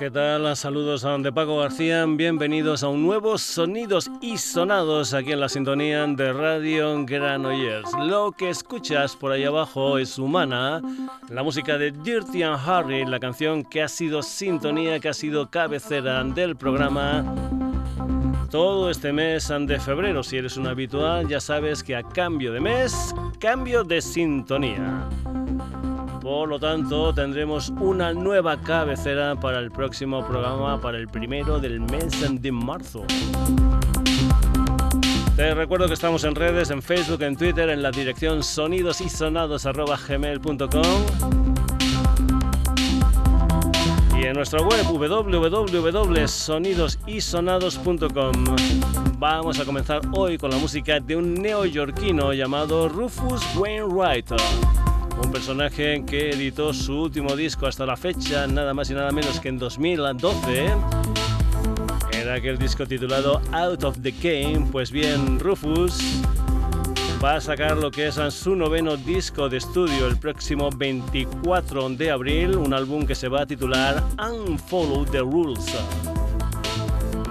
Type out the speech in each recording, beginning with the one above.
¿Qué tal? Saludos de Paco García. Bienvenidos a un nuevo Sonidos y Sonados aquí en la sintonía de Radio Granollers. Lo que escuchas por ahí abajo es Humana, la música de Dirty and Harry, la canción que ha sido sintonía, que ha sido cabecera del programa todo este mes de febrero. Si eres un habitual, ya sabes que a cambio de mes, cambio de sintonía. Por lo tanto, tendremos una nueva cabecera para el próximo programa, para el primero del mes de marzo. Te recuerdo que estamos en redes, en Facebook, en Twitter, en la dirección sonidosysonados.gmail.com en nuestra web www.sonidosysonados.com. Vamos a comenzar hoy con la música de un neoyorquino llamado Rufus Wainwright un personaje que editó su último disco hasta la fecha, nada más y nada menos que en 2012. Era aquel disco titulado Out of the Game. Pues bien, Rufus va a sacar lo que es su noveno disco de estudio el próximo 24 de abril, un álbum que se va a titular Unfollow the Rules.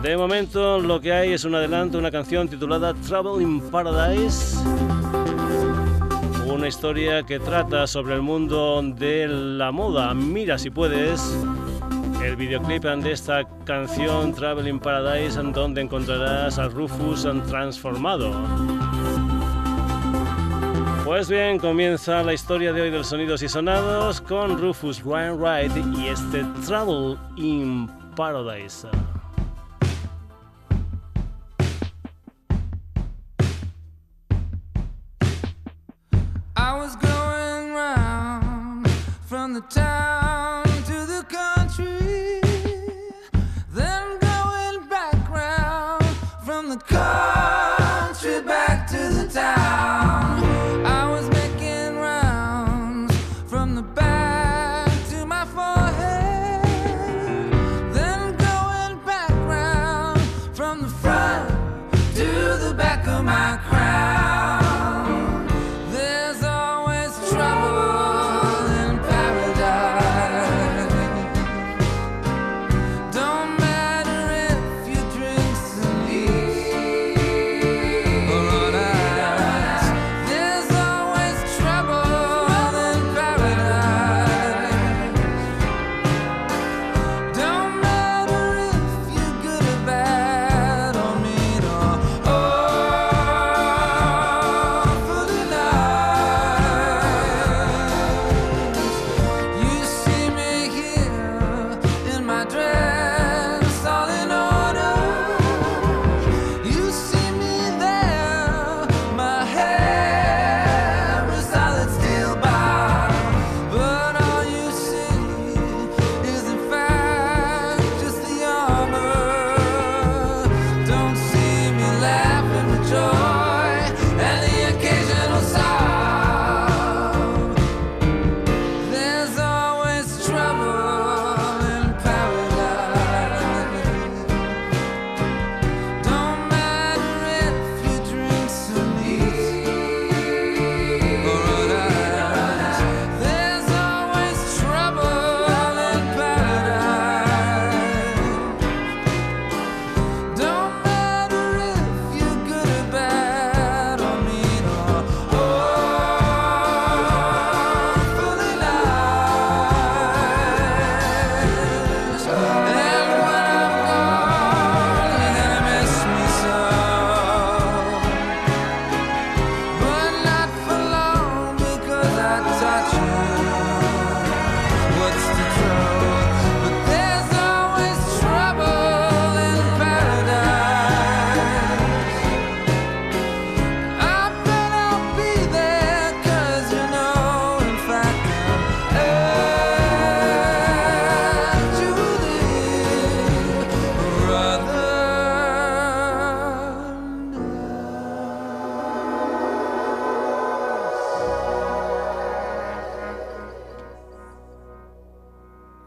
De momento lo que hay es un adelanto, una canción titulada Trouble in Paradise una historia que trata sobre el mundo de la moda. Mira si puedes el videoclip de esta canción Traveling Paradise, en donde encontrarás a Rufus transformado. Pues bien, comienza la historia de hoy del Sonidos y Sonados con Rufus Wainwright y este Travel in Paradise.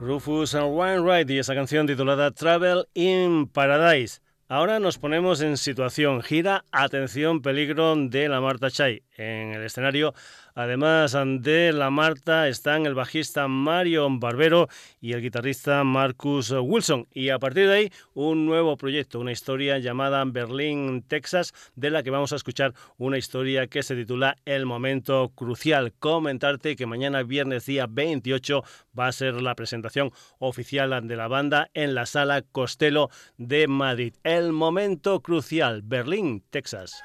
Rufus and Wainwright y esa canción titulada Travel in Paradise. Ahora nos ponemos en situación. Gira Atención Peligro de la Marta Chay. En el escenario Además de la Marta están el bajista Mario Barbero y el guitarrista Marcus Wilson. Y a partir de ahí, un nuevo proyecto, una historia llamada Berlín, Texas, de la que vamos a escuchar una historia que se titula El momento crucial. Comentarte que mañana, viernes día 28, va a ser la presentación oficial de la banda en la sala Costello de Madrid. El momento crucial, Berlín, Texas.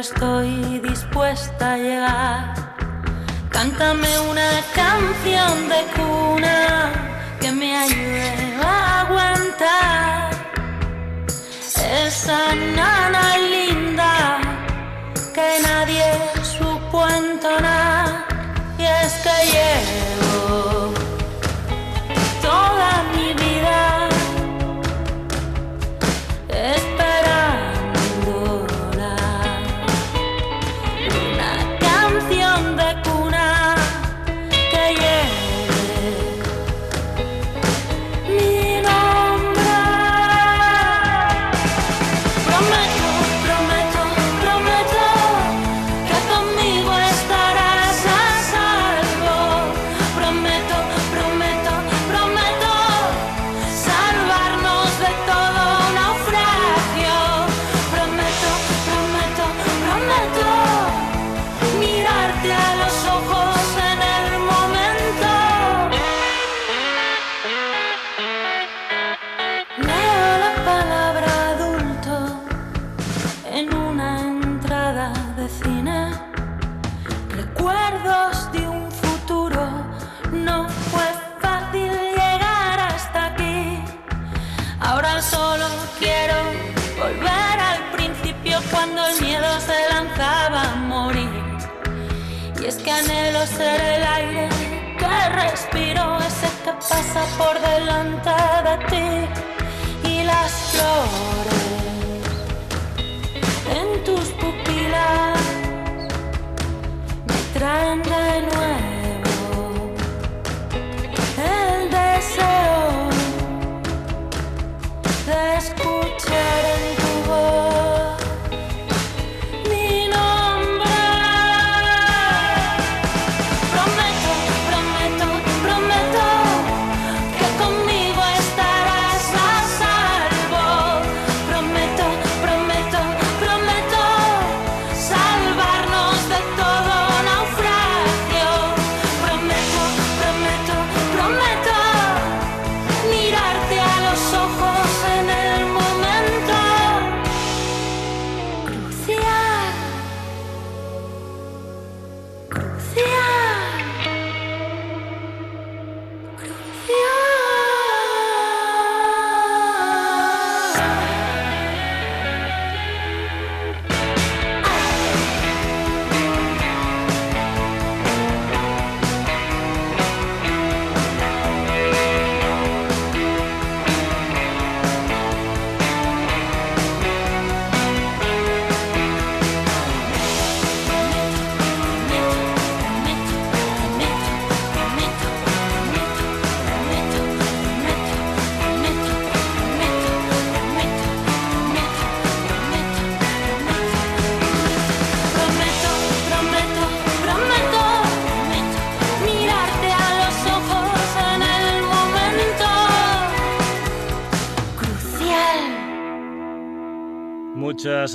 Estoy dispuesta a llegar. Cántame una canción de cuna que me ayude a aguantar. Esa nana por delante de ti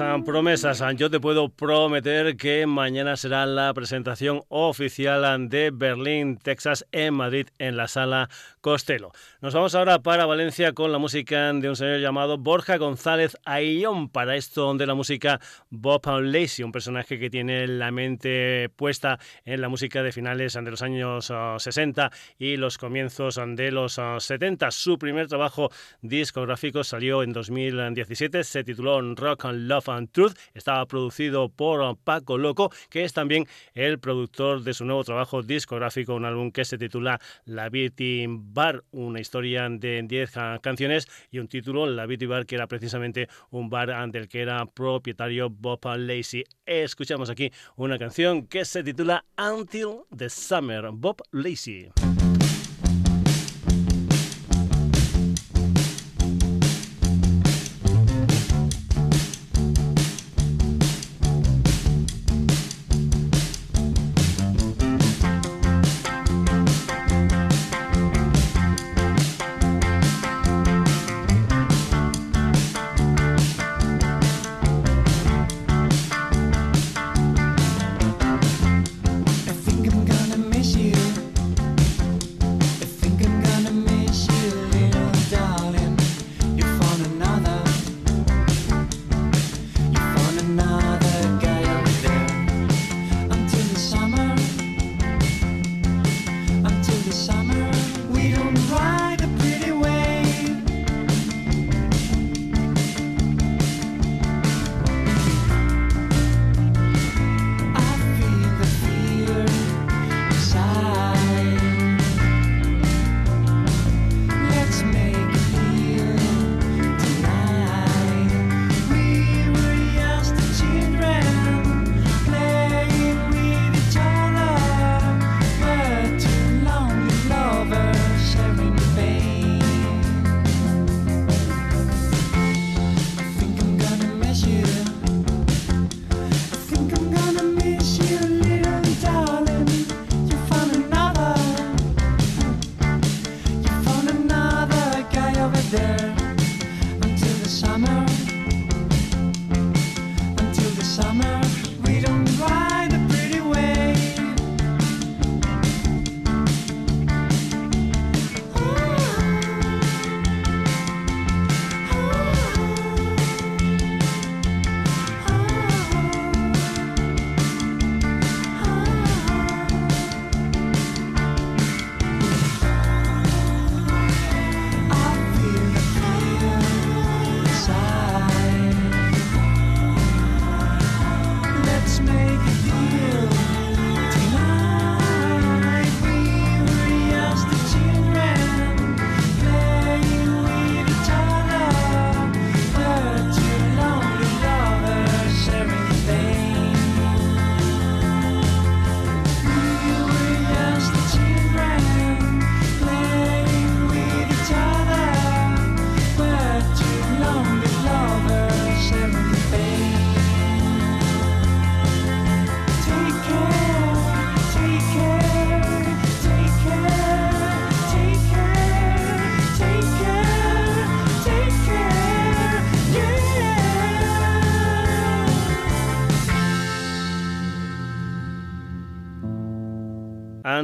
ah, promesas. Ah, yo te puedo prometer que mañana será la presentación oficial ah, de Berlín, Texas, en Madrid, en la sala Costello. Nos vamos ahora para Valencia con la música de un señor llamado Borja González Ayllón. Para esto de la música Bob Lacey, un personaje que tiene la mente puesta en la música de finales de los años 60 y los comienzos de los 70. Su primer trabajo discográfico salió en 2017, se tituló Rock and Love and Truth. Estaba producido por Paco Loco, que es también el productor de su nuevo trabajo discográfico, un álbum que se titula La Beauty Bar, una historia de 10 canciones y un título, La Beauty Bar, que era precisamente un bar del que era propietario Bob Lacey. Escuchamos aquí una canción que se titula Until the Summer, Bob Lacey.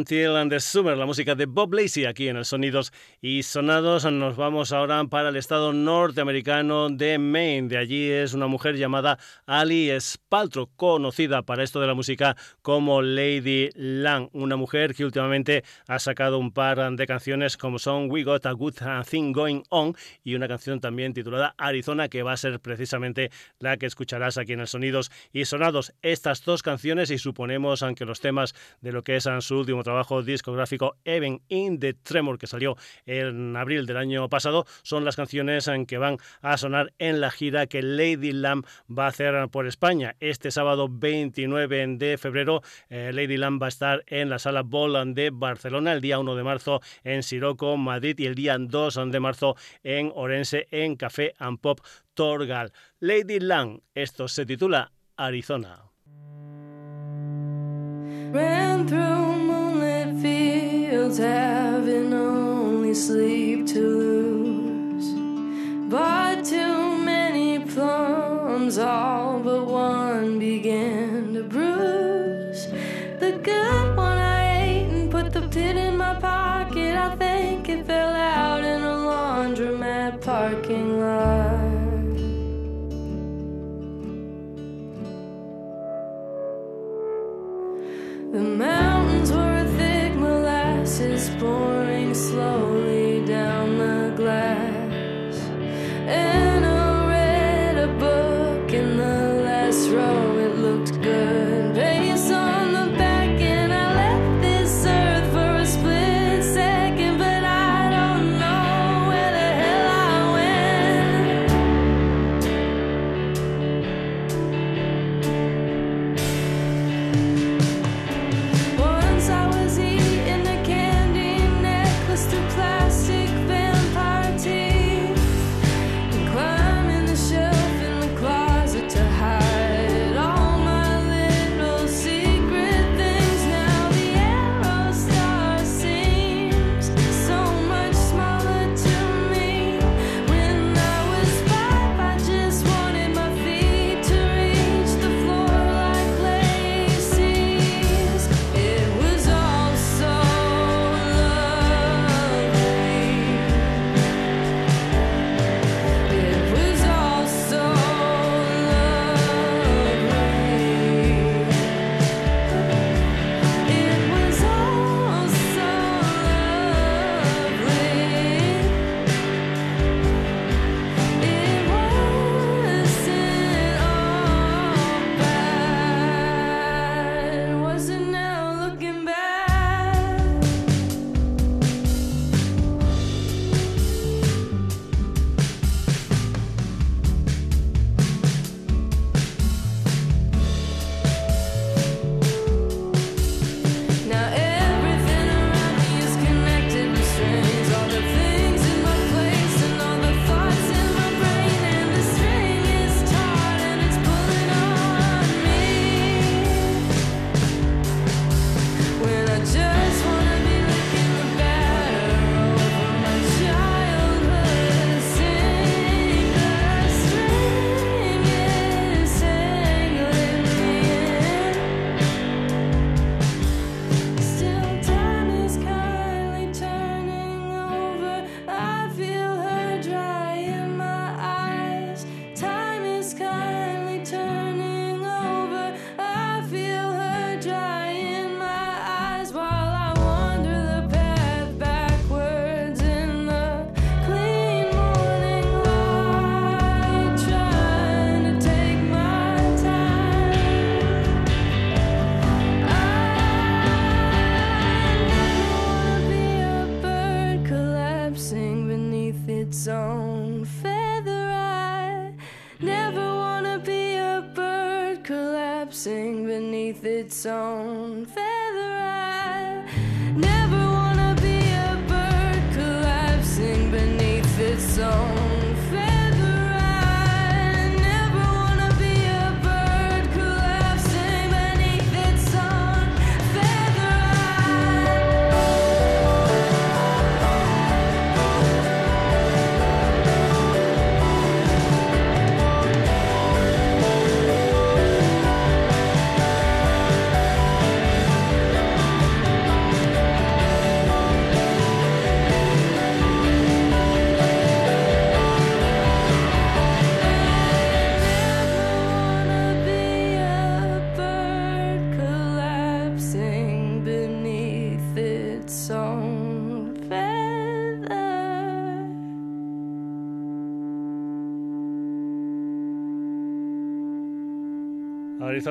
Until and the Summer, la música de Bob Lacey aquí en el Sonidos y Sonados. Nos vamos ahora para el estado norteamericano de Maine. De allí es una mujer llamada Ali Spaltro, conocida para esto de la música como Lady Lang, una mujer que últimamente ha sacado un par de canciones como son We Got a Good Thing Going On y una canción también titulada Arizona que va a ser precisamente la que escucharás aquí en el Sonidos y Sonados. Estas dos canciones y suponemos aunque los temas de lo que es su último trabajo discográfico Even in the Tremor que salió en abril del año pasado son las canciones en que van a sonar en la gira que Lady Lamb va a hacer por España. Este sábado 29 de febrero eh, Lady Lamb va a estar en la sala Boland de Barcelona, el día 1 de marzo en Siroco, Madrid y el día 2 de marzo en Orense en Café and Pop Torgal. Lady Lamb, esto se titula Arizona. fields having only sleep to lose. But too many plums, all but one.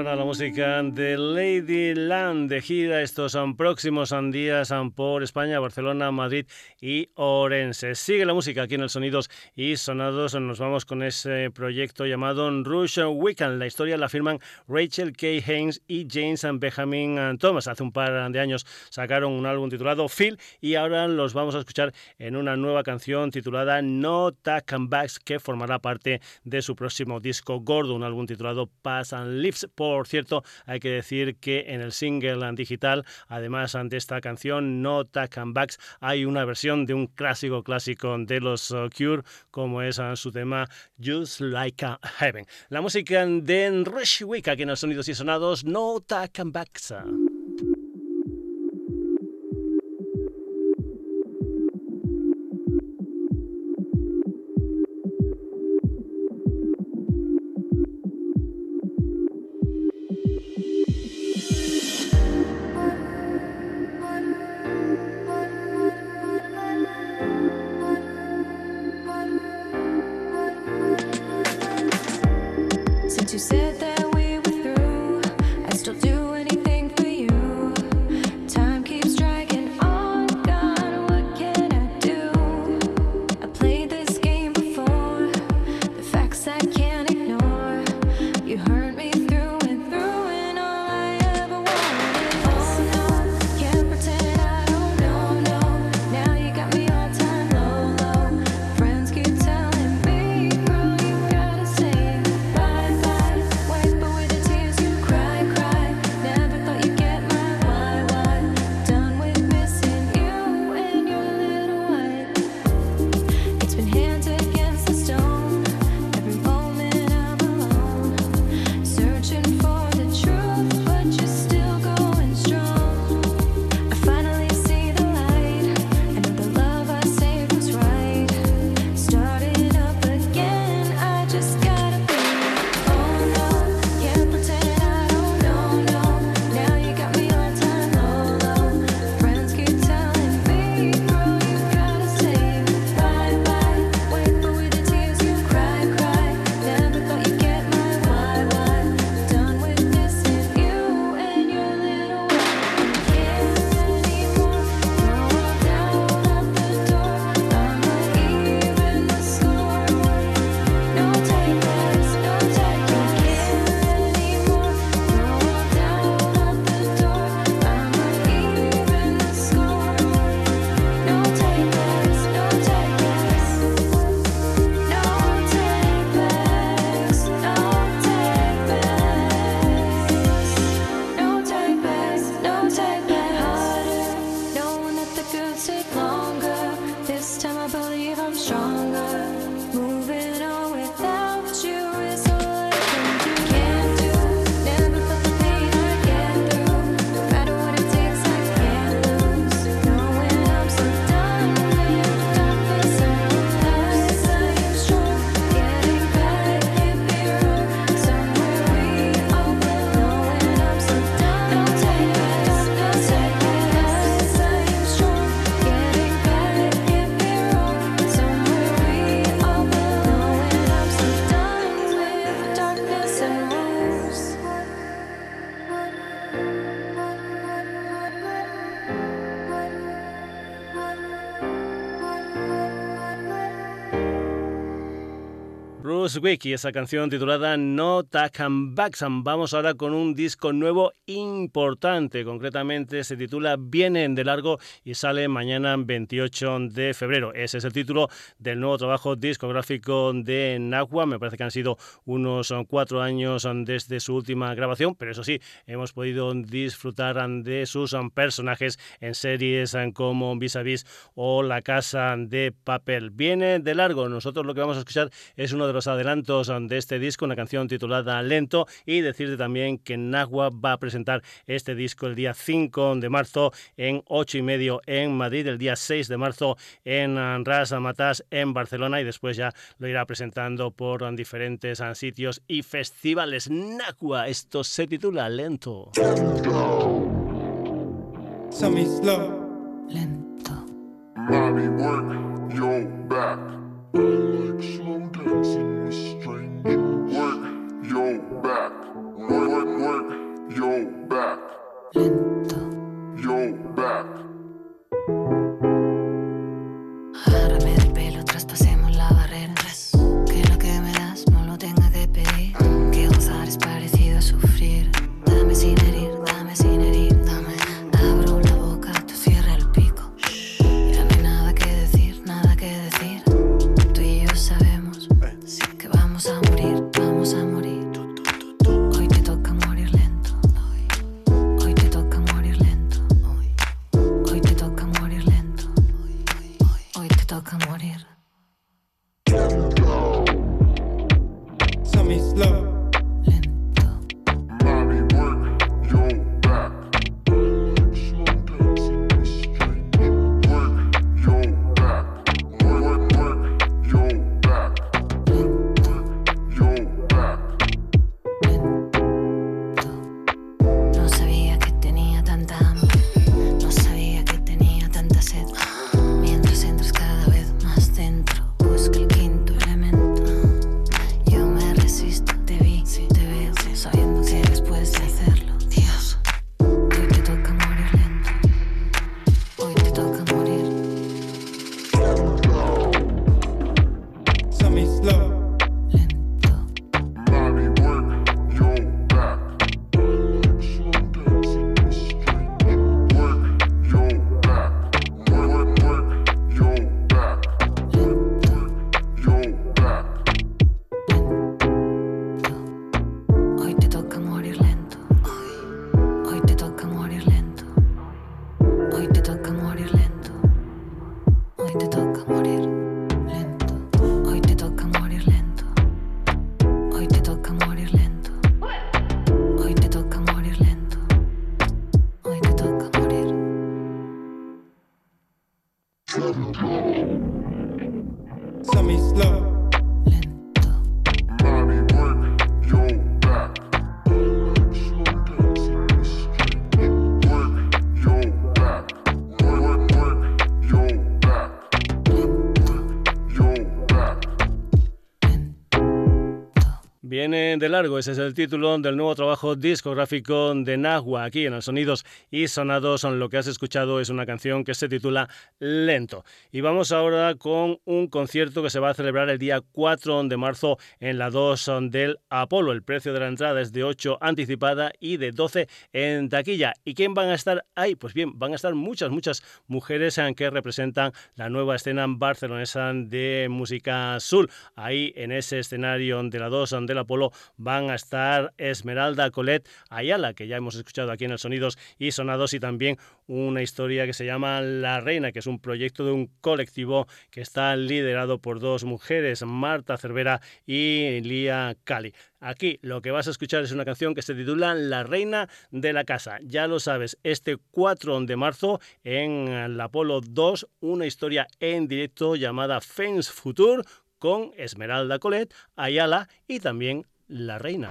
suena la música de Lady Land de gira estos son próximos um, días um, por España, Barcelona, Madrid y Orense. Sigue la música aquí en el Sonidos y Sonados. Nos vamos con ese proyecto llamado Rush Weekend. La historia la firman Rachel K. Haynes y James and Benjamin Thomas. Hace un par de años sacaron un álbum titulado Phil y ahora los vamos a escuchar en una nueva canción titulada No Tack and em Backs que formará parte de su próximo disco Gordo, un álbum titulado Pass and Lips por cierto, hay que decir que en el single digital, además de esta canción No Tack and Backs, hay una versión de un clásico clásico de los uh, Cure, como es uh, su tema Just Like a Heaven. La música de Rush Week, aquí en los sonidos y sonados, No Tack and Backs. Y esa canción titulada No Takan Baxam. Vamos ahora con un disco nuevo importante, concretamente se titula Vienen de largo y sale mañana 28 de febrero. Ese es el título del nuevo trabajo discográfico de Nahua. Me parece que han sido unos cuatro años desde su última grabación, pero eso sí, hemos podido disfrutar de sus personajes en series como Vis a Vis o La Casa de Papel. Viene de largo. Nosotros lo que vamos a escuchar es uno de los adelantos de este disco, una canción titulada Lento, y decirte también que Nagua va a presentar este disco el día 5 de marzo en 8 y medio en Madrid, el día 6 de marzo en Ras Matas en Barcelona y después ya lo irá presentando por diferentes sitios y festivales. Nagua, esto se titula Lento. Lento. I like slow dancing with strangers. Work your back. Work, work, work your back. Lento. Your back. Viene de largo, ese es el título del nuevo trabajo discográfico de Nahua. Aquí en los Sonidos y Sonados, lo que has escuchado es una canción que se titula Lento. Y vamos ahora con un concierto que se va a celebrar el día 4 de marzo en la 2 del Apolo. El precio de la entrada es de 8 anticipada y de 12 en taquilla. ¿Y quién van a estar ahí? Pues bien, van a estar muchas, muchas mujeres que representan la nueva escena barcelonesa de música soul. Ahí en ese escenario de la 2 del Apolo van a estar Esmeralda Colette Ayala, que ya hemos escuchado aquí en el Sonidos y Sonados, y también una historia que se llama La Reina, que es un proyecto de un colectivo que está liderado por dos mujeres, Marta Cervera y Lía Cali. Aquí lo que vas a escuchar es una canción que se titula La Reina de la Casa. Ya lo sabes, este 4 de marzo en la Apolo 2, una historia en directo llamada Fence Future con Esmeralda Colette, Ayala y también La Reina.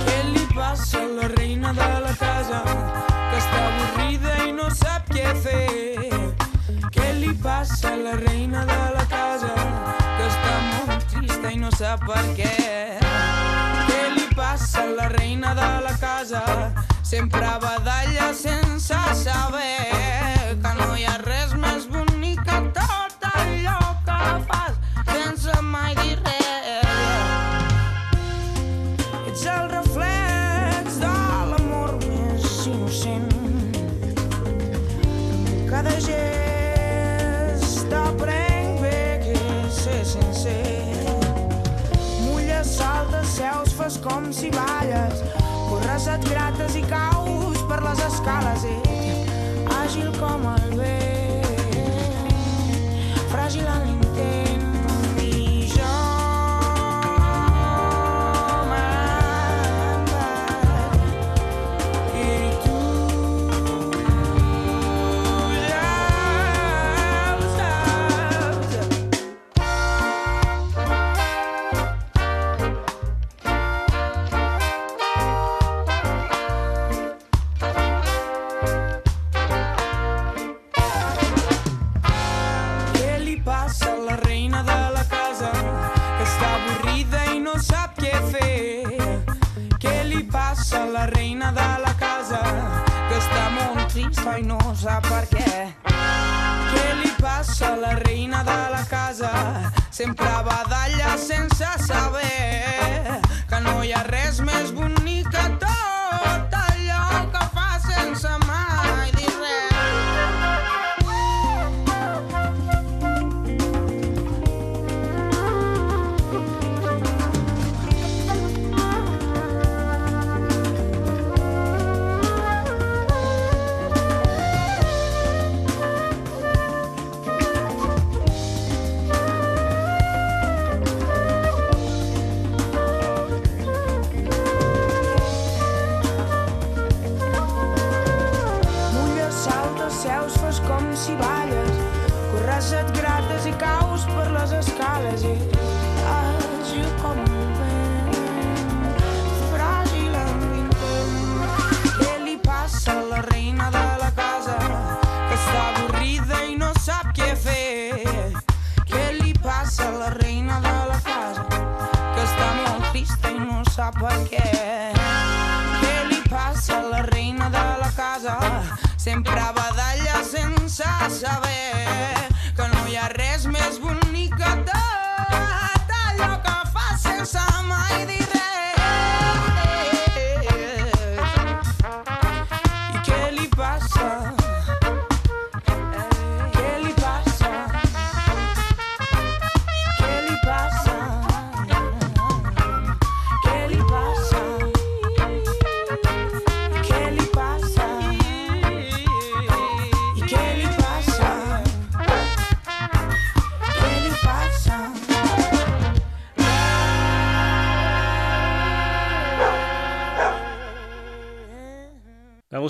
Què li passa a la reina de la casa que està avorrida i no fer? Què li passa a la reina de la casa que està molt trista i no? Què li passa la reina de la casa? Sempre badalla sense saber que no hi ha res més bonic que tot allò que fas sense mai dir res. Seus, fas com si balles. Corres, et grates i caus per les escales. Ell, àgil com el vent, fràgil en l'intent.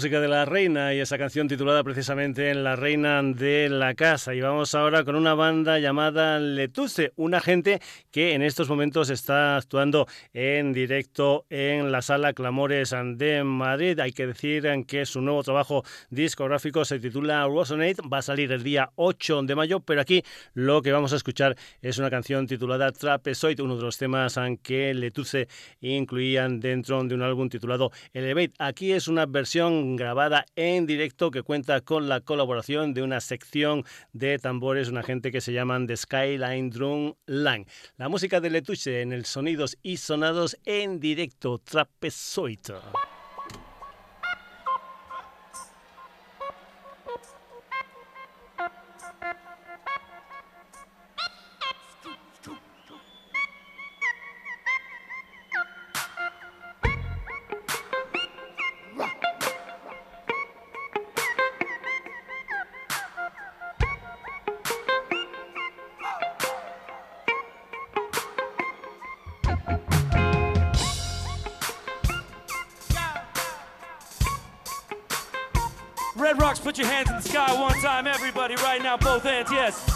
Música de la reina y esa canción titulada precisamente La reina de la casa. Y vamos ahora con una banda llamada Letuce, una gente que en estos momentos está actuando en directo en la sala Clamores de Madrid. Hay que decir que su nuevo trabajo discográfico se titula Resonate, va a salir el día 8 de mayo, pero aquí lo que vamos a escuchar es una canción titulada Trapezoid, uno de los temas que Letuce incluían dentro de un álbum titulado Elevate. Aquí es una versión grabada en directo que cuenta con la colaboración de una sección de tambores, una gente que se llaman The Skyline Drum Line. La música de Letuche en el Sonidos y Sonados en directo, Trapezoid. Put your hands in the sky one time, everybody, right now, both hands, yes.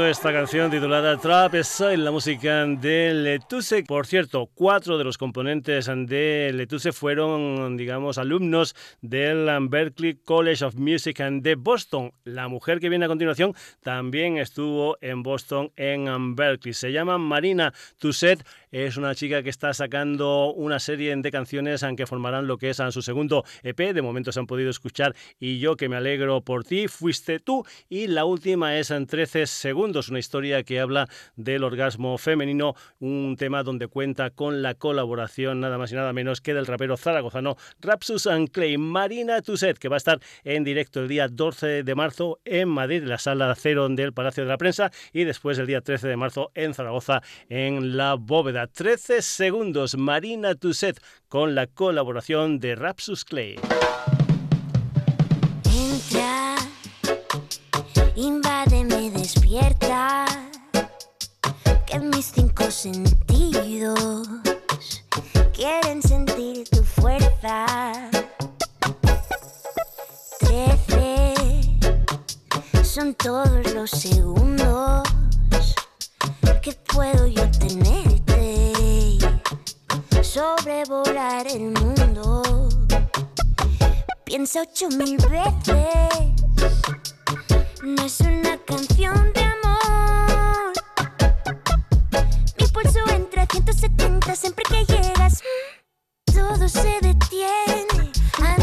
Esta canción titulada Trap Soy, la música de Letuse. Por cierto, cuatro de los componentes de Letuse fueron, digamos, alumnos del Berklee College of Music de Boston. La mujer que viene a continuación también estuvo en Boston, en Berkeley. Se llama Marina Tusset es una chica que está sacando una serie de canciones que formarán lo que es su segundo EP. De momento se han podido escuchar y yo que me alegro por ti, fuiste tú. Y la última es en 13 segundos, una historia que habla del orgasmo femenino, un tema donde cuenta con la colaboración nada más y nada menos que del rapero zaragozano Rapsus and Clay, Marina Tuset, que va a estar en directo el día 12 de marzo en Madrid, en la sala cero del Palacio de la Prensa, y después el día 13 de marzo en Zaragoza, en la bóveda. 13 segundos, Marina Tusset con la colaboración de Rapsus Clay. Entra, invádeme, despierta, que mis cinco sentidos quieren sentir tu fuerza. Son todos los segundos que puedo yo tenerte, sobrevolar el mundo. Piensa ocho mil veces, no es una canción de amor. Mi pulso entra a 170 siempre que llegas, todo se detiene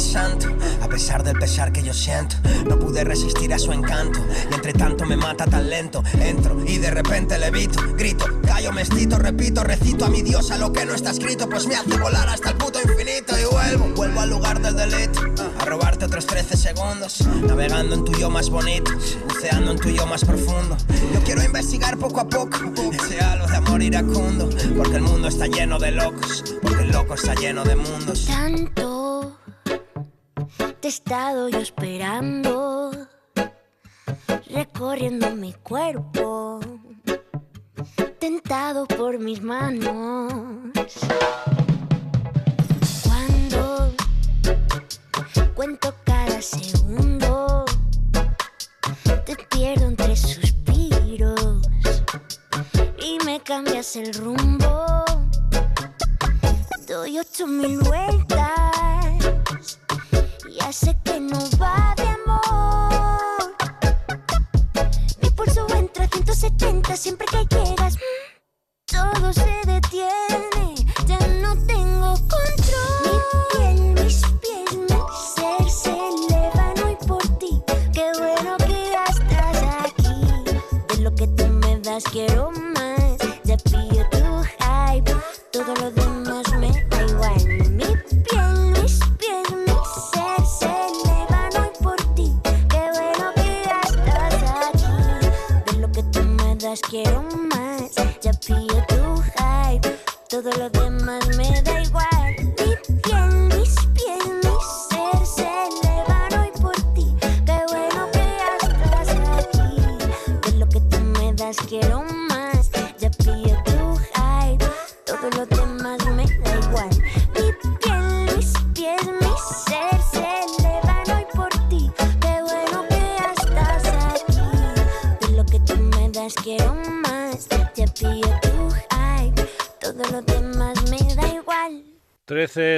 santo, a pesar del pesar que yo siento, no pude resistir a su encanto. Y entre tanto me mata tan lento. Entro y de repente levito, grito, callo, mestito, repito, recito a mi diosa lo que no está escrito, pues me hace volar hasta el puto infinito y vuelvo, vuelvo al lugar del delito, a robarte otros 13 segundos, navegando en tu yo más bonito, buceando en tu yo más profundo. Yo quiero investigar poco a poco ese halo de amor iracundo, porque el mundo está lleno de locos, porque el loco está lleno de mundos. tanto he estado yo esperando, recorriendo mi cuerpo, tentado por mis manos. Cuando cuento cada segundo, te pierdo entre suspiros y me cambias el rumbo.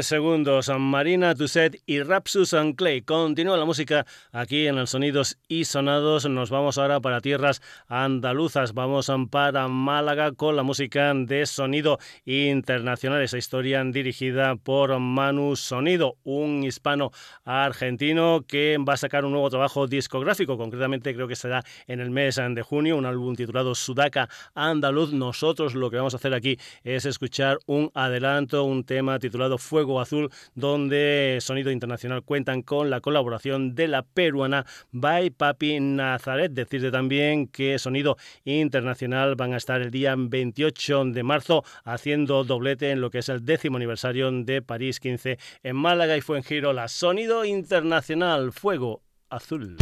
Segundos, Marina Tusset y Rapsus and Clay. Continúa la música aquí en el Sonidos y Sonados. Nos vamos ahora para tierras andaluzas. Vamos para Málaga con la música de sonido internacional. Esa historia dirigida por Manu Sonido, un hispano argentino que va a sacar un nuevo trabajo discográfico. Concretamente creo que será en el mes de junio, un álbum titulado Sudaca Andaluz. Nosotros lo que vamos a hacer aquí es escuchar un adelanto, un tema titulado titulado Azul, donde Sonido Internacional cuentan con la colaboración de la peruana By Papi Nazaret. Decirte también que Sonido Internacional van a estar el día 28 de marzo haciendo doblete en lo que es el décimo aniversario de París 15 en Málaga y fue en giro la Sonido Internacional Fuego Azul.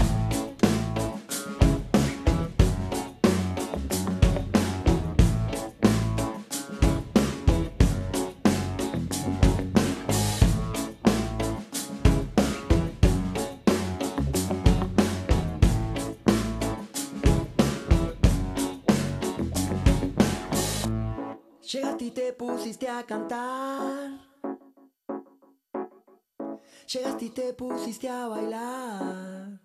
Te pusiste a cantar. Llegaste y te pusiste a bailar.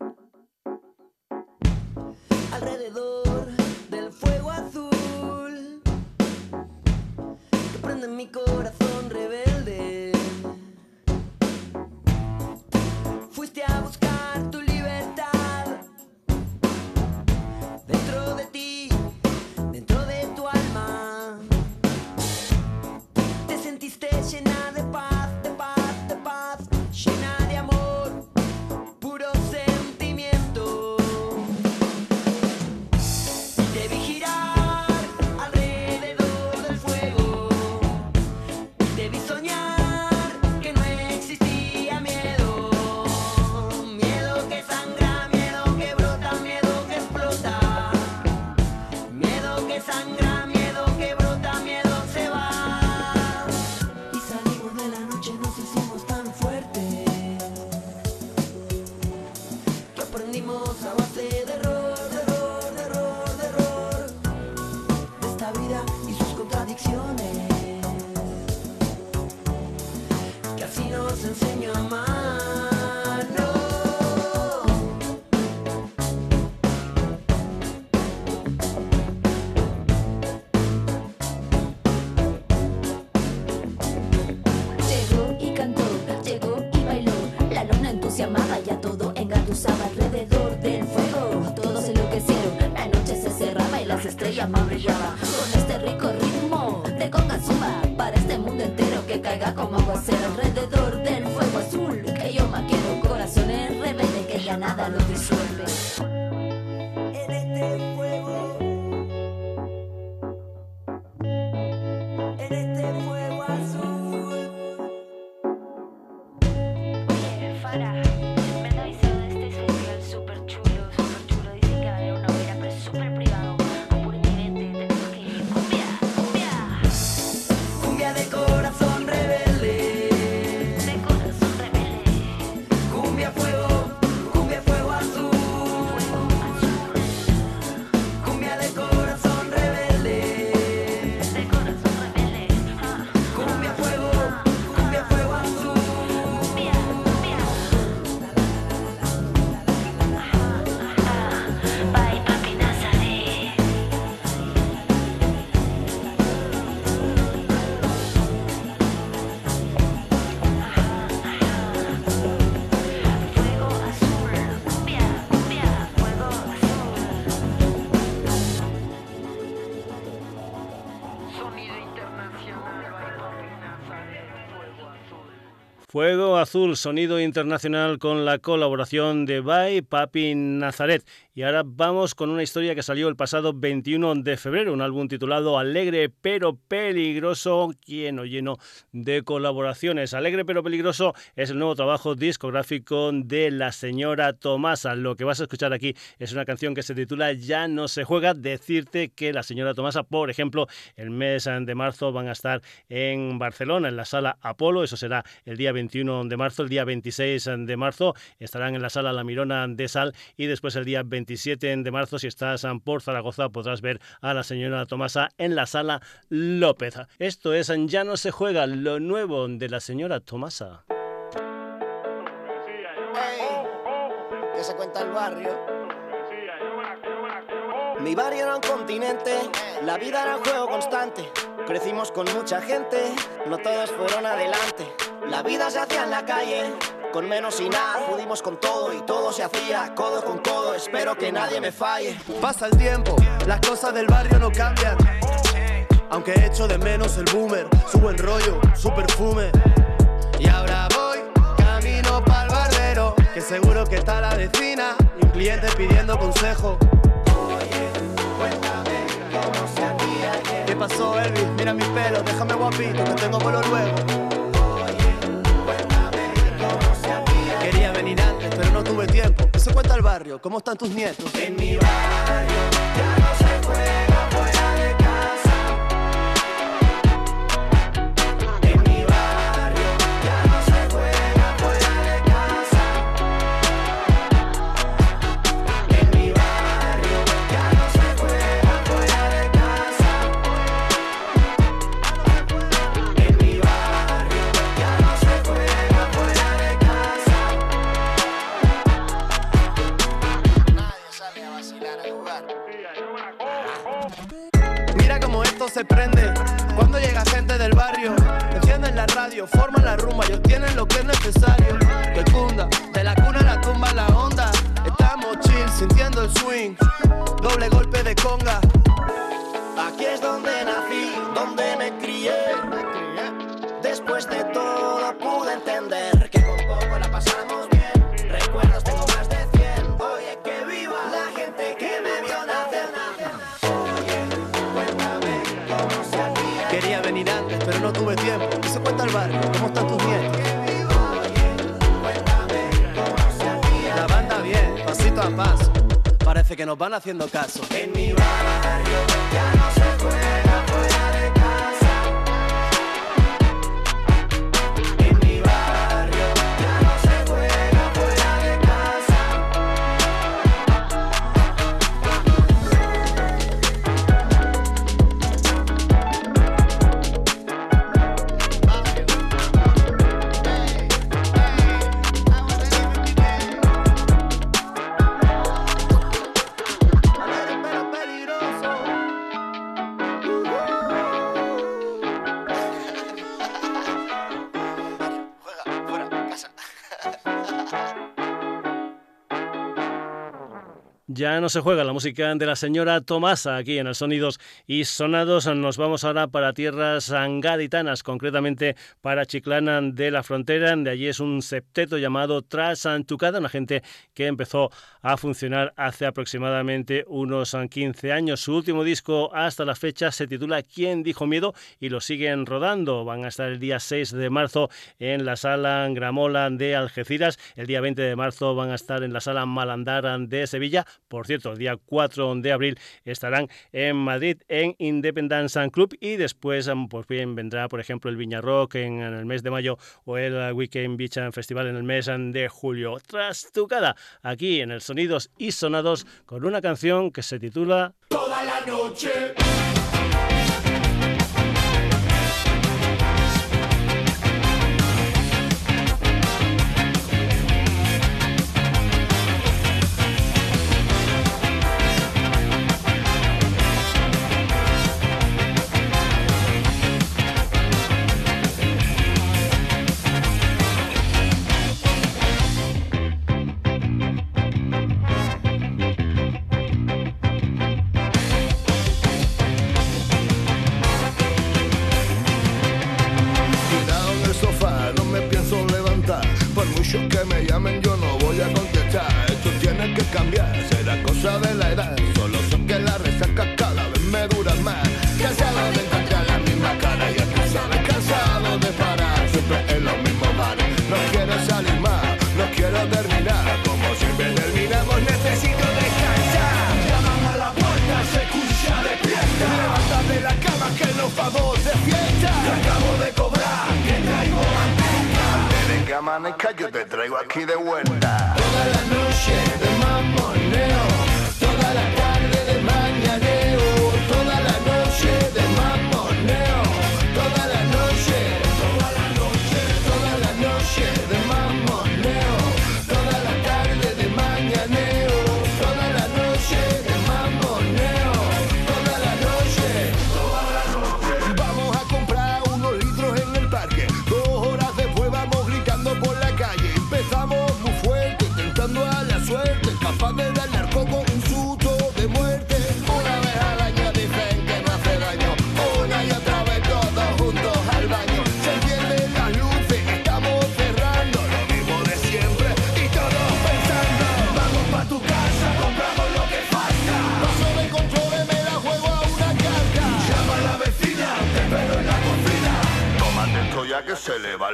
Alrededor del fuego azul que prende en mi corazón rebelde. Fuiste a buscar Te Oye, Azul, sonido internacional con la colaboración de Bay Papi Nazaret. Y ahora vamos con una historia que salió el pasado 21 de febrero, un álbum titulado Alegre pero peligroso, lleno, lleno de colaboraciones. Alegre pero peligroso es el nuevo trabajo discográfico de la señora Tomasa. Lo que vas a escuchar aquí es una canción que se titula Ya no se juega. Decirte que la señora Tomasa, por ejemplo, el mes de marzo van a estar en Barcelona, en la sala Apolo. Eso será el día 21 de marzo. El día 26 de marzo estarán en la sala La Mirona de Sal. Y después el día 27 de marzo, si estás por Zaragoza, podrás ver a la señora Tomasa en la sala López. Esto es Ya no se juega, lo nuevo de la señora Tomasa. que se cuenta el barrio. Mi barrio era un continente, la vida era un juego constante. Crecimos con mucha gente, no todos fueron adelante. La vida se hacía en la calle, con menos y nada pudimos con todo y todo se hacía codo con codo. Espero que nadie me falle. Pasa el tiempo, las cosas del barrio no cambian. Aunque echo de menos el boomer, su buen rollo, su perfume. Y ahora voy camino para el barbero, que seguro que está la vecina y un cliente pidiendo consejo. Cuéntame cómo se ¿Qué pasó, Elvis? Mira mis pelos, déjame guapito, que tengo pelo luego. eso cuenta el barrio. ¿Cómo están tus nietos? En mi barrio ya no se puede. haciendo caso. se juega, la música de la señora Tomasa aquí en el Sonidos y Sonados. Nos vamos ahora para tierras gaditanas, concretamente para Chiclana de la Frontera. De allí es un septeto llamado Tras Trasantucada, una gente que empezó a funcionar hace aproximadamente unos 15 años. Su último disco hasta la fecha se titula ¿Quién dijo miedo? y lo siguen rodando. Van a estar el día 6 de marzo en la sala Gramola de Algeciras. El día 20 de marzo van a estar en la sala Malandara de Sevilla. Por cierto, el día 4 de abril estarán en Madrid en Independence Club y después mm, pues bien vendrá por ejemplo el Viñarrock en, en el mes de mayo o el Weekend Beach Festival en el mes mm, de julio. Trastucada aquí en el Sonidos y Sonados con una canción que se titula Toda la noche.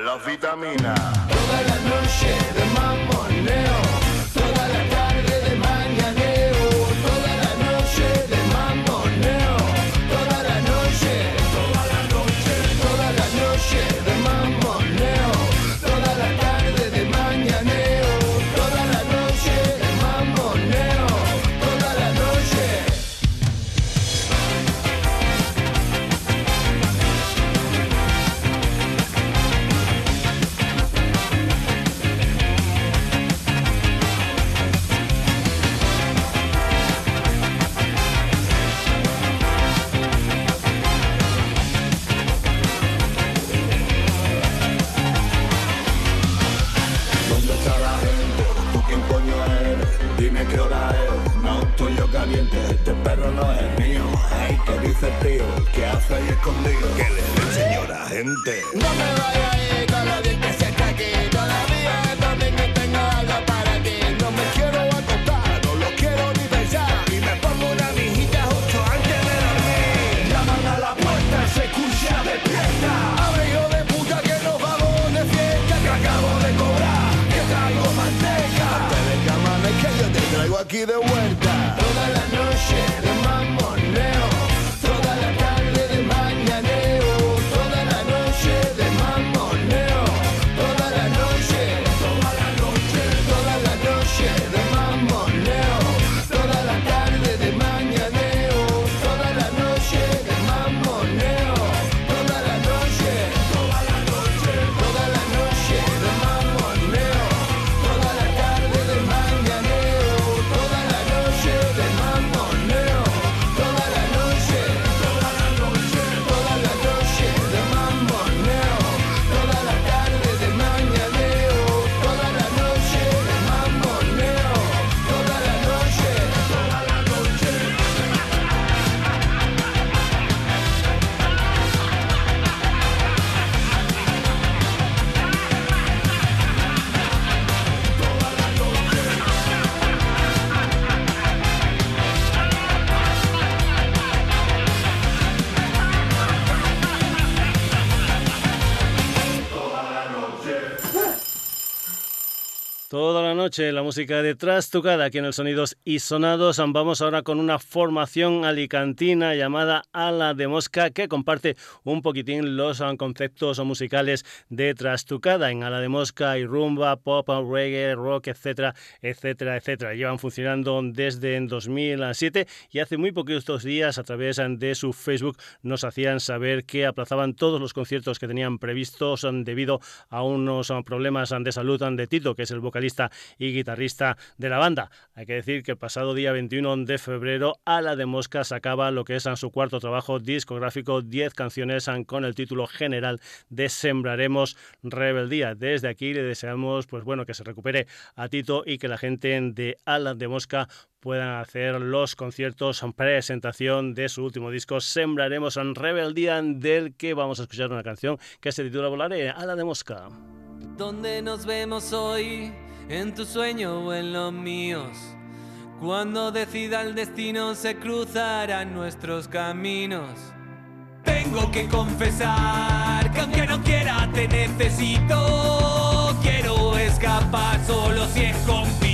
Las vitaminas. Toda la noche de mamoneo, noche la música de Trastucada aquí en el Sonidos y Sonados. Vamos ahora con una formación alicantina llamada Ala de Mosca que comparte un poquitín los ah, conceptos musicales de Trastucada. En Ala de Mosca hay rumba, pop, reggae, rock, etcétera, etcétera, etcétera. Llevan funcionando desde 2007 y hace muy poquitos días a través de su Facebook nos hacían saber que aplazaban todos los conciertos que tenían previstos ah, debido a unos ah, problemas de salud de Tito, que es el vocalista y guitarrista de la banda. Hay que decir que el pasado día 21 de febrero Ala de Mosca sacaba lo que es ah, su cuarto trabajo discográfico, 10 canciones con el título general de Sembraremos Rebeldía. Desde aquí le deseamos pues bueno que se recupere a Tito y que la gente de Ala de Mosca puedan hacer los conciertos en presentación de su último disco Sembraremos en Rebeldía del que vamos a escuchar una canción que se titula Volaré, Ala de Mosca. ¿Dónde nos vemos hoy? ¿En tu sueño o en los míos? Cuando decida el destino se cruzarán nuestros caminos. Tengo que confesar que aunque no quiera te necesito. Quiero escapar solo si es contigo.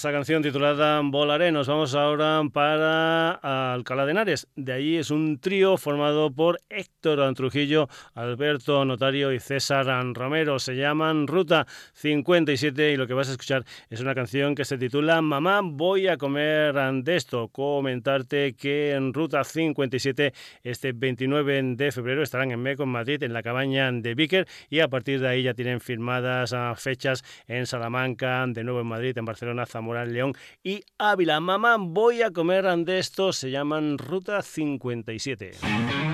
esa canción titulada Volaré. Nos vamos ahora para ah, Alcalá de Henares. De allí es un trío formado por Héctor Antrujillo, Alberto Notario y César Romero. Se llaman Ruta 57 y lo que vas a escuchar es una canción que se titula Mamá, voy a comer de esto. Comentarte que en Ruta 57 este 29 de febrero estarán en Meco, en Madrid, en la cabaña de Víquer y a partir de ahí ya tienen firmadas ah, fechas en Salamanca, de nuevo en Madrid, en Barcelona, Zamora, León y Ávila. Mamá, voy a comer de esto. Se llama llaman Ruta 57.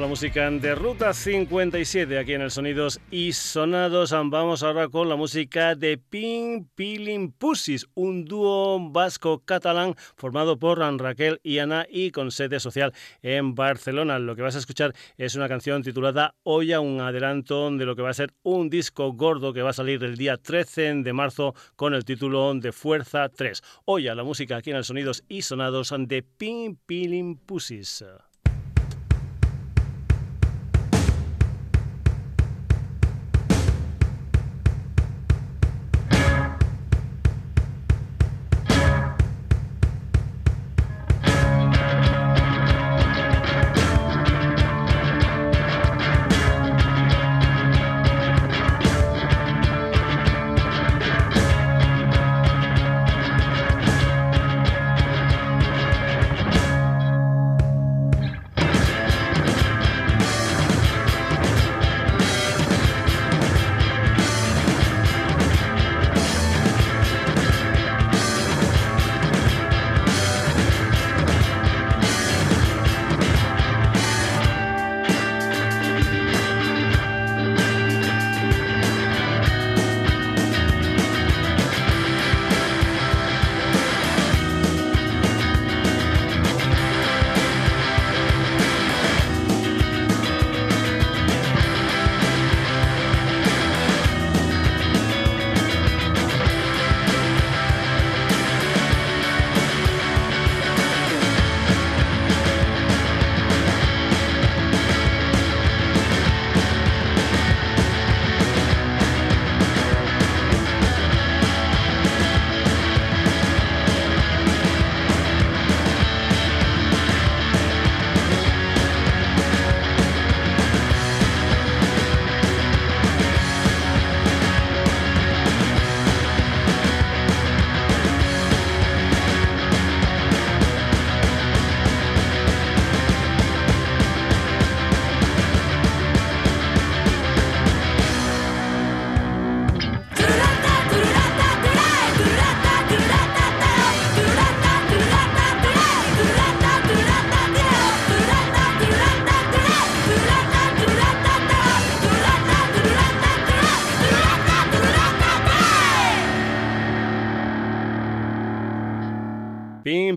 La música de Ruta 57 aquí en el Sonidos y Sonados. Vamos ahora con la música de Ping Pilin Pussies, un dúo vasco-catalán formado por Raquel y Ana y con sede social en Barcelona. Lo que vas a escuchar es una canción titulada Olla, un adelanto de lo que va a ser un disco gordo que va a salir el día 13 de marzo con el título de Fuerza 3. Olla, la música aquí en el Sonidos y Sonados de Ping Pilin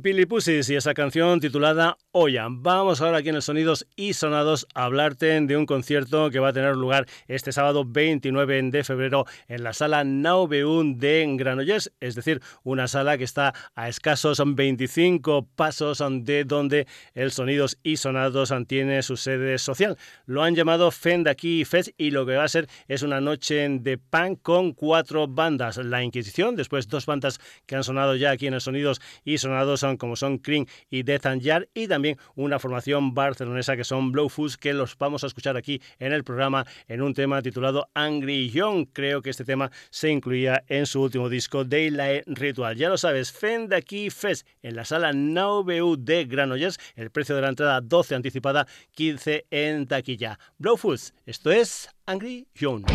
Pussies. Pilipusis y esa canción titulada Oya. Vamos ahora aquí en el Sonidos y Sonados a hablarte de un concierto que va a tener lugar este sábado 29 de febrero en la sala Naubeun de Granollers, es decir, una sala que está a escasos 25 pasos de donde el Sonidos y Sonados tiene su sede social. Lo han llamado Fend aquí Fest y lo que va a ser es una noche de pan con cuatro bandas. La Inquisición, después dos bandas que han sonado ya aquí en el Sonidos y Sonados son como son Cream y Death and Yard y también una formación barcelonesa que son Blowfus que los vamos a escuchar aquí en el programa en un tema titulado Angry Young. Creo que este tema se incluía en su último disco Daylight Ritual. Ya lo sabes, Fend aquí Fest en la sala Now de Granollers. El precio de la entrada 12 anticipada, 15 en taquilla. Blowfus, esto es Angry Young.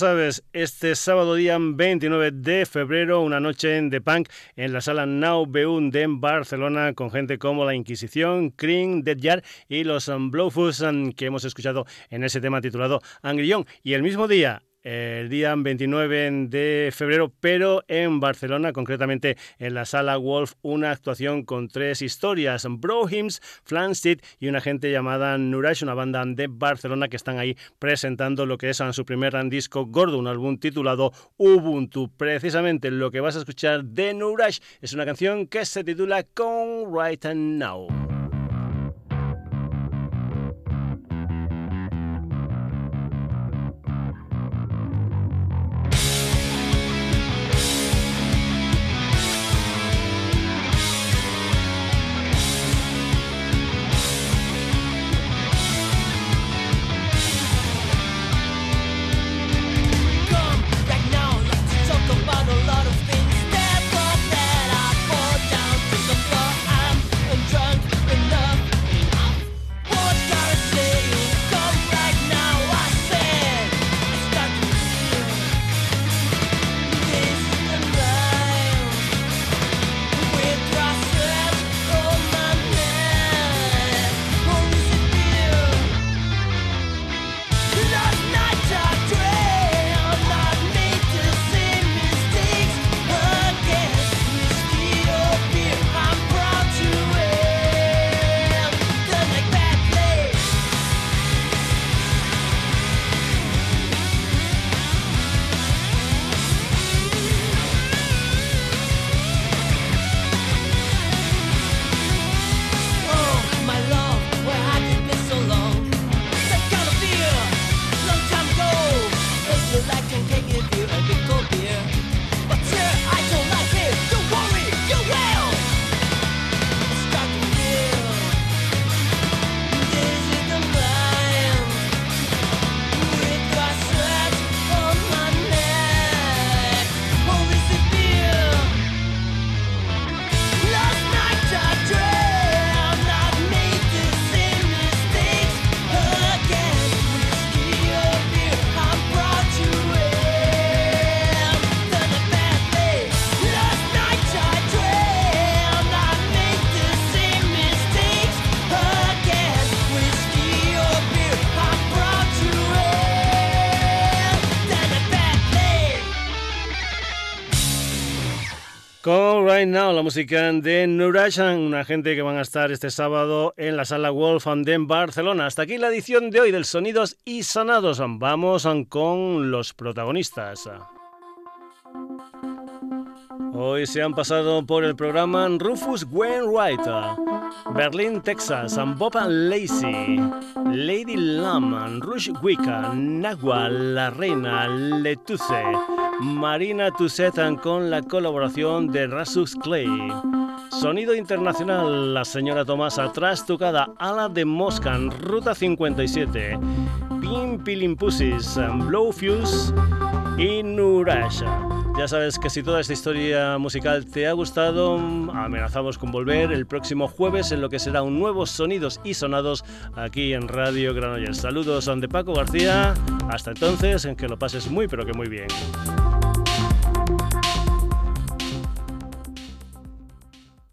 Sabes, este sábado día 29 de febrero, una noche de punk en la sala Now Beun de Barcelona con gente como La Inquisición, Cream, Dead Yard y los Blowfuss um, que hemos escuchado en ese tema titulado Angry Young. Y el mismo día, el día 29 de febrero, pero en Barcelona, concretamente en la sala Wolf, una actuación con tres historias, Bro Hymns, Flansted y una gente llamada Nurash, una banda de Barcelona que están ahí presentando lo que es su primer disco gordo, un álbum titulado Ubuntu. Precisamente lo que vas a escuchar de Nurash es una canción que se titula Con Right Now. Right Now, la música de Nurashan, una gente que van a estar este sábado en la sala Wolf de Barcelona. Hasta aquí la edición de hoy del Sonidos y Sonados. Vamos con los protagonistas. Hoy se han pasado por el programa Rufus Wainwright, Berlin, Texas, Bob Lacey, Lady Lam, Rush Wicca, Nagua, La Reina, Letuce, Marina Tussetan con la colaboración de Rasus Clay. Sonido internacional, la señora Tomasa trastucada Ala de Moscan, Ruta 57, Pim Pilimpusis, Blowfuse y. Ya sabes que si toda esta historia musical te ha gustado, amenazamos con volver el próximo jueves en lo que será un nuevo Sonidos y Sonados aquí en Radio Granollers. Saludos de Paco García. Hasta entonces, en que lo pases muy pero que muy bien.